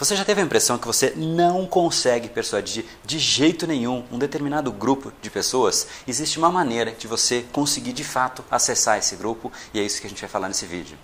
Você já teve a impressão que você não consegue persuadir de jeito nenhum um determinado grupo de pessoas? Existe uma maneira de você conseguir de fato acessar esse grupo e é isso que a gente vai falar nesse vídeo.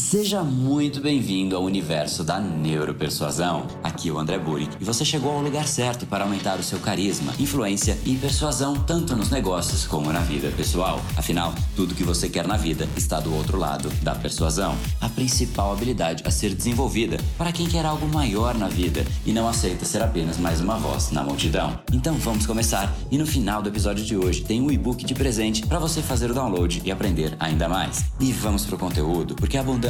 Seja muito bem-vindo ao universo da neuropersuasão. Aqui é o André Burick e você chegou ao lugar certo para aumentar o seu carisma, influência e persuasão tanto nos negócios como na vida pessoal. Afinal, tudo que você quer na vida está do outro lado da persuasão, a principal habilidade a ser desenvolvida para quem quer algo maior na vida e não aceita ser apenas mais uma voz na multidão. Então vamos começar e no final do episódio de hoje tem um e-book de presente para você fazer o download e aprender ainda mais. E vamos pro conteúdo, porque a abundância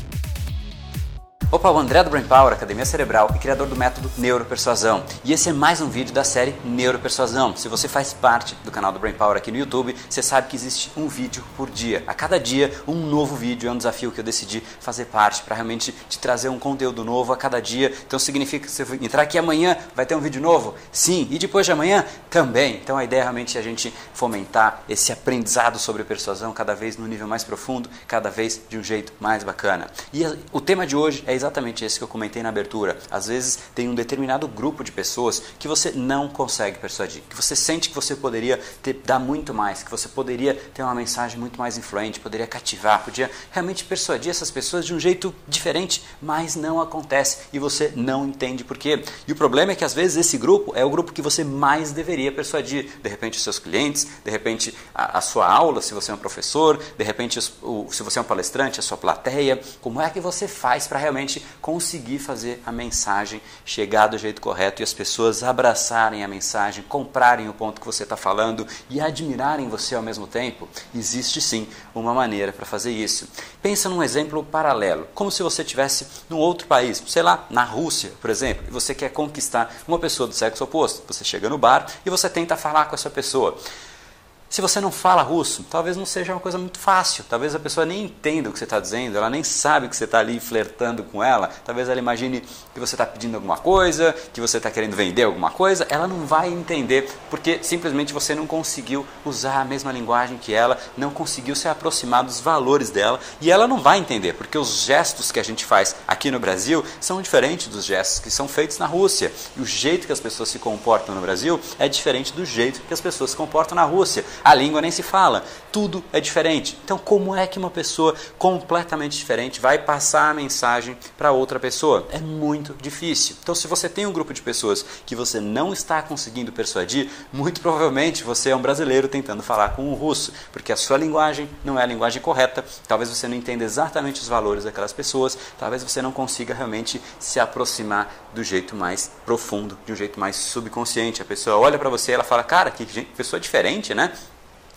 Opa, o André do Brain Power, Academia Cerebral e criador do método Neuropersuasão. E esse é mais um vídeo da série Neuropersuasão. Se você faz parte do canal do Brain Power aqui no YouTube, você sabe que existe um vídeo por dia. A cada dia, um novo vídeo é um desafio que eu decidi fazer parte para realmente te trazer um conteúdo novo a cada dia. Então significa que se eu entrar aqui amanhã, vai ter um vídeo novo? Sim. E depois de amanhã? Também. Então a ideia é realmente a gente fomentar esse aprendizado sobre persuasão cada vez no nível mais profundo, cada vez de um jeito mais bacana. E o tema de hoje é exatamente esse que eu comentei na abertura. Às vezes tem um determinado grupo de pessoas que você não consegue persuadir, que você sente que você poderia ter, dar muito mais, que você poderia ter uma mensagem muito mais influente, poderia cativar, podia realmente persuadir essas pessoas de um jeito diferente, mas não acontece e você não entende por quê. E o problema é que às vezes esse grupo é o grupo que você mais deveria persuadir. De repente os seus clientes, de repente a, a sua aula, se você é um professor, de repente o, se você é um palestrante, a sua plateia. Como é que você faz para realmente realmente conseguir fazer a mensagem chegar do jeito correto e as pessoas abraçarem a mensagem, comprarem o ponto que você está falando e admirarem você ao mesmo tempo, existe sim uma maneira para fazer isso. Pensa num exemplo paralelo, como se você estivesse num outro país, sei lá, na Rússia, por exemplo, e você quer conquistar uma pessoa do sexo oposto. Você chega no bar e você tenta falar com essa pessoa. Se você não fala russo, talvez não seja uma coisa muito fácil. Talvez a pessoa nem entenda o que você está dizendo, ela nem sabe que você está ali flertando com ela. Talvez ela imagine que você está pedindo alguma coisa, que você está querendo vender alguma coisa. Ela não vai entender porque simplesmente você não conseguiu usar a mesma linguagem que ela, não conseguiu se aproximar dos valores dela e ela não vai entender porque os gestos que a gente faz aqui no Brasil são diferentes dos gestos que são feitos na Rússia. E o jeito que as pessoas se comportam no Brasil é diferente do jeito que as pessoas se comportam na Rússia. A língua nem se fala, tudo é diferente. Então, como é que uma pessoa completamente diferente vai passar a mensagem para outra pessoa? É muito difícil. Então, se você tem um grupo de pessoas que você não está conseguindo persuadir, muito provavelmente você é um brasileiro tentando falar com um russo, porque a sua linguagem não é a linguagem correta. Talvez você não entenda exatamente os valores daquelas pessoas, talvez você não consiga realmente se aproximar do jeito mais profundo, de um jeito mais subconsciente. A pessoa olha para você e ela fala: "Cara, que pessoa diferente, né?"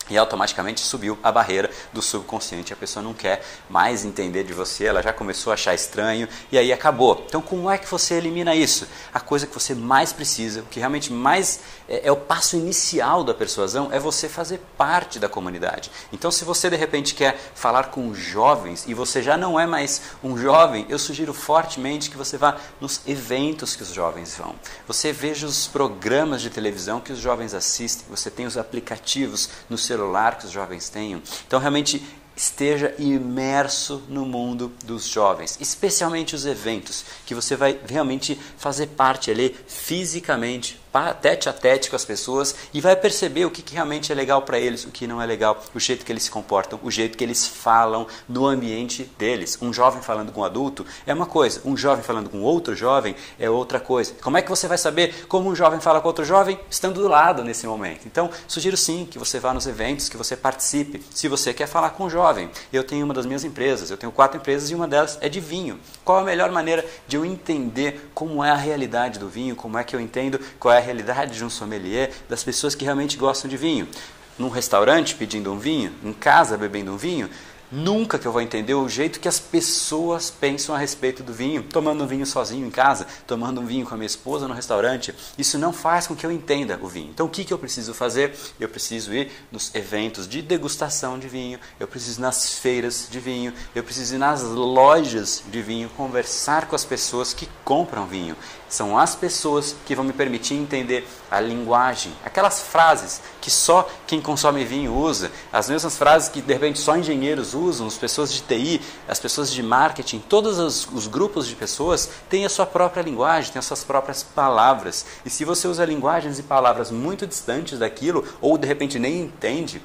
E automaticamente subiu a barreira do subconsciente. A pessoa não quer mais entender de você, ela já começou a achar estranho e aí acabou. Então, como é que você elimina isso? A coisa que você mais precisa, o que realmente mais é, é o passo inicial da persuasão, é você fazer parte da comunidade. Então, se você de repente quer falar com jovens e você já não é mais um jovem, eu sugiro fortemente que você vá nos eventos que os jovens vão. Você veja os programas de televisão que os jovens assistem, você tem os aplicativos no seu celular que os jovens tenham. Então, realmente, esteja imerso no mundo dos jovens, especialmente os eventos, que você vai realmente fazer parte ali fisicamente, tete a tete com as pessoas e vai perceber o que, que realmente é legal para eles, o que não é legal, o jeito que eles se comportam, o jeito que eles falam no ambiente deles. Um jovem falando com um adulto é uma coisa, um jovem falando com outro jovem é outra coisa. Como é que você vai saber como um jovem fala com outro jovem? Estando do lado nesse momento. Então, sugiro sim que você vá nos eventos, que você participe, se você quer falar com um jovem. Eu tenho uma das minhas empresas, eu tenho quatro empresas e uma delas é de vinho. Qual a melhor maneira de eu entender como é a realidade do vinho, como é que eu entendo qual é a realidade de um sommelier, das pessoas que realmente gostam de vinho. Num restaurante pedindo um vinho, em casa bebendo um vinho, Nunca que eu vou entender o jeito que as pessoas pensam a respeito do vinho, tomando um vinho sozinho em casa, tomando um vinho com a minha esposa no restaurante. Isso não faz com que eu entenda o vinho. Então, o que, que eu preciso fazer? Eu preciso ir nos eventos de degustação de vinho, eu preciso ir nas feiras de vinho, eu preciso ir nas lojas de vinho, conversar com as pessoas que compram vinho. São as pessoas que vão me permitir entender a linguagem, aquelas frases que só quem consome vinho usa, as mesmas frases que de repente só engenheiros usam, as pessoas de TI, as pessoas de marketing, todos os, os grupos de pessoas têm a sua própria linguagem, têm as suas próprias palavras. E se você usa linguagens e palavras muito distantes daquilo, ou de repente nem entende,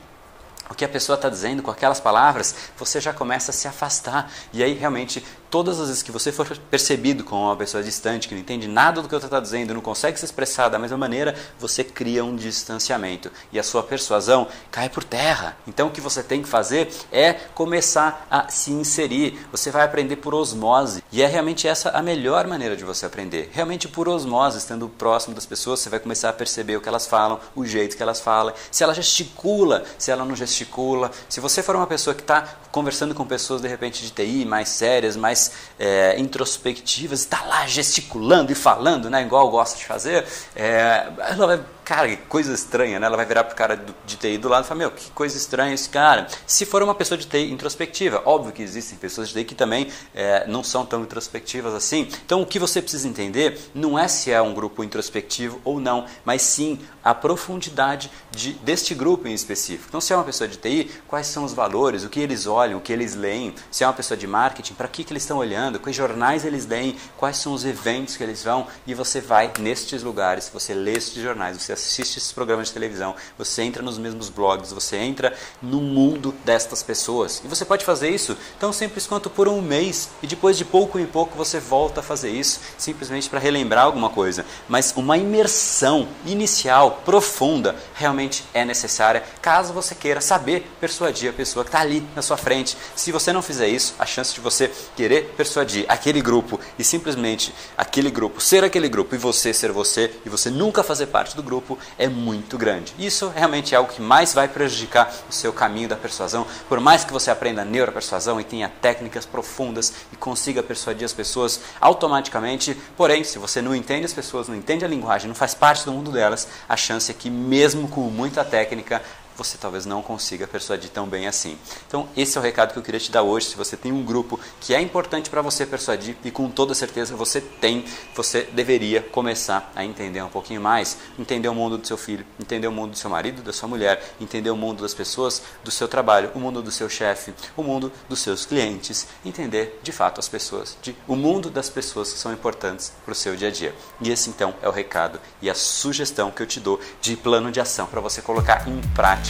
o que a pessoa está dizendo com aquelas palavras, você já começa a se afastar. E aí realmente todas as vezes que você for percebido como uma pessoa distante, que não entende nada do que outra está dizendo, não consegue se expressar da mesma maneira, você cria um distanciamento e a sua persuasão cai por terra. Então o que você tem que fazer é começar a se inserir. Você vai aprender por osmose e é realmente essa a melhor maneira de você aprender. Realmente por osmose, estando próximo das pessoas, você vai começar a perceber o que elas falam, o jeito que elas falam, se ela gesticula, se ela não gesticula. Se você for uma pessoa que está conversando com pessoas de repente de TI mais sérias, mais mais é, introspectivas, está lá gesticulando e falando, né, igual gosta de fazer, é, ela vai cara, que coisa estranha, né? Ela vai virar pro cara de TI do lado e falar, meu, que coisa estranha esse cara. Se for uma pessoa de TI introspectiva, óbvio que existem pessoas de TI que também é, não são tão introspectivas assim. Então, o que você precisa entender não é se é um grupo introspectivo ou não, mas sim a profundidade de, deste grupo em específico. Então, se é uma pessoa de TI, quais são os valores, o que eles olham, o que eles leem. Se é uma pessoa de marketing, para que, que eles estão olhando, quais jornais eles leem, quais são os eventos que eles vão, e você vai nestes lugares, você lê estes jornais, você assiste esses programas de televisão, você entra nos mesmos blogs, você entra no mundo destas pessoas. E você pode fazer isso tão simples quanto por um mês e depois de pouco em pouco você volta a fazer isso, simplesmente para relembrar alguma coisa. Mas uma imersão inicial, profunda, realmente é necessária caso você queira saber persuadir a pessoa que está ali na sua frente. Se você não fizer isso, a chance de você querer persuadir aquele grupo e simplesmente aquele grupo ser aquele grupo e você ser você e você nunca fazer parte do grupo é muito grande. Isso realmente é algo que mais vai prejudicar o seu caminho da persuasão. Por mais que você aprenda neuropersuasão e tenha técnicas profundas e consiga persuadir as pessoas automaticamente, porém, se você não entende as pessoas, não entende a linguagem, não faz parte do mundo delas, a chance é que mesmo com muita técnica, você talvez não consiga persuadir tão bem assim. Então, esse é o recado que eu queria te dar hoje. Se você tem um grupo que é importante para você persuadir e com toda certeza você tem, você deveria começar a entender um pouquinho mais, entender o mundo do seu filho, entender o mundo do seu marido, da sua mulher, entender o mundo das pessoas, do seu trabalho, o mundo do seu chefe, o mundo dos seus clientes, entender de fato as pessoas, de, o mundo das pessoas que são importantes para o seu dia a dia. E esse então é o recado e a sugestão que eu te dou de plano de ação para você colocar em prática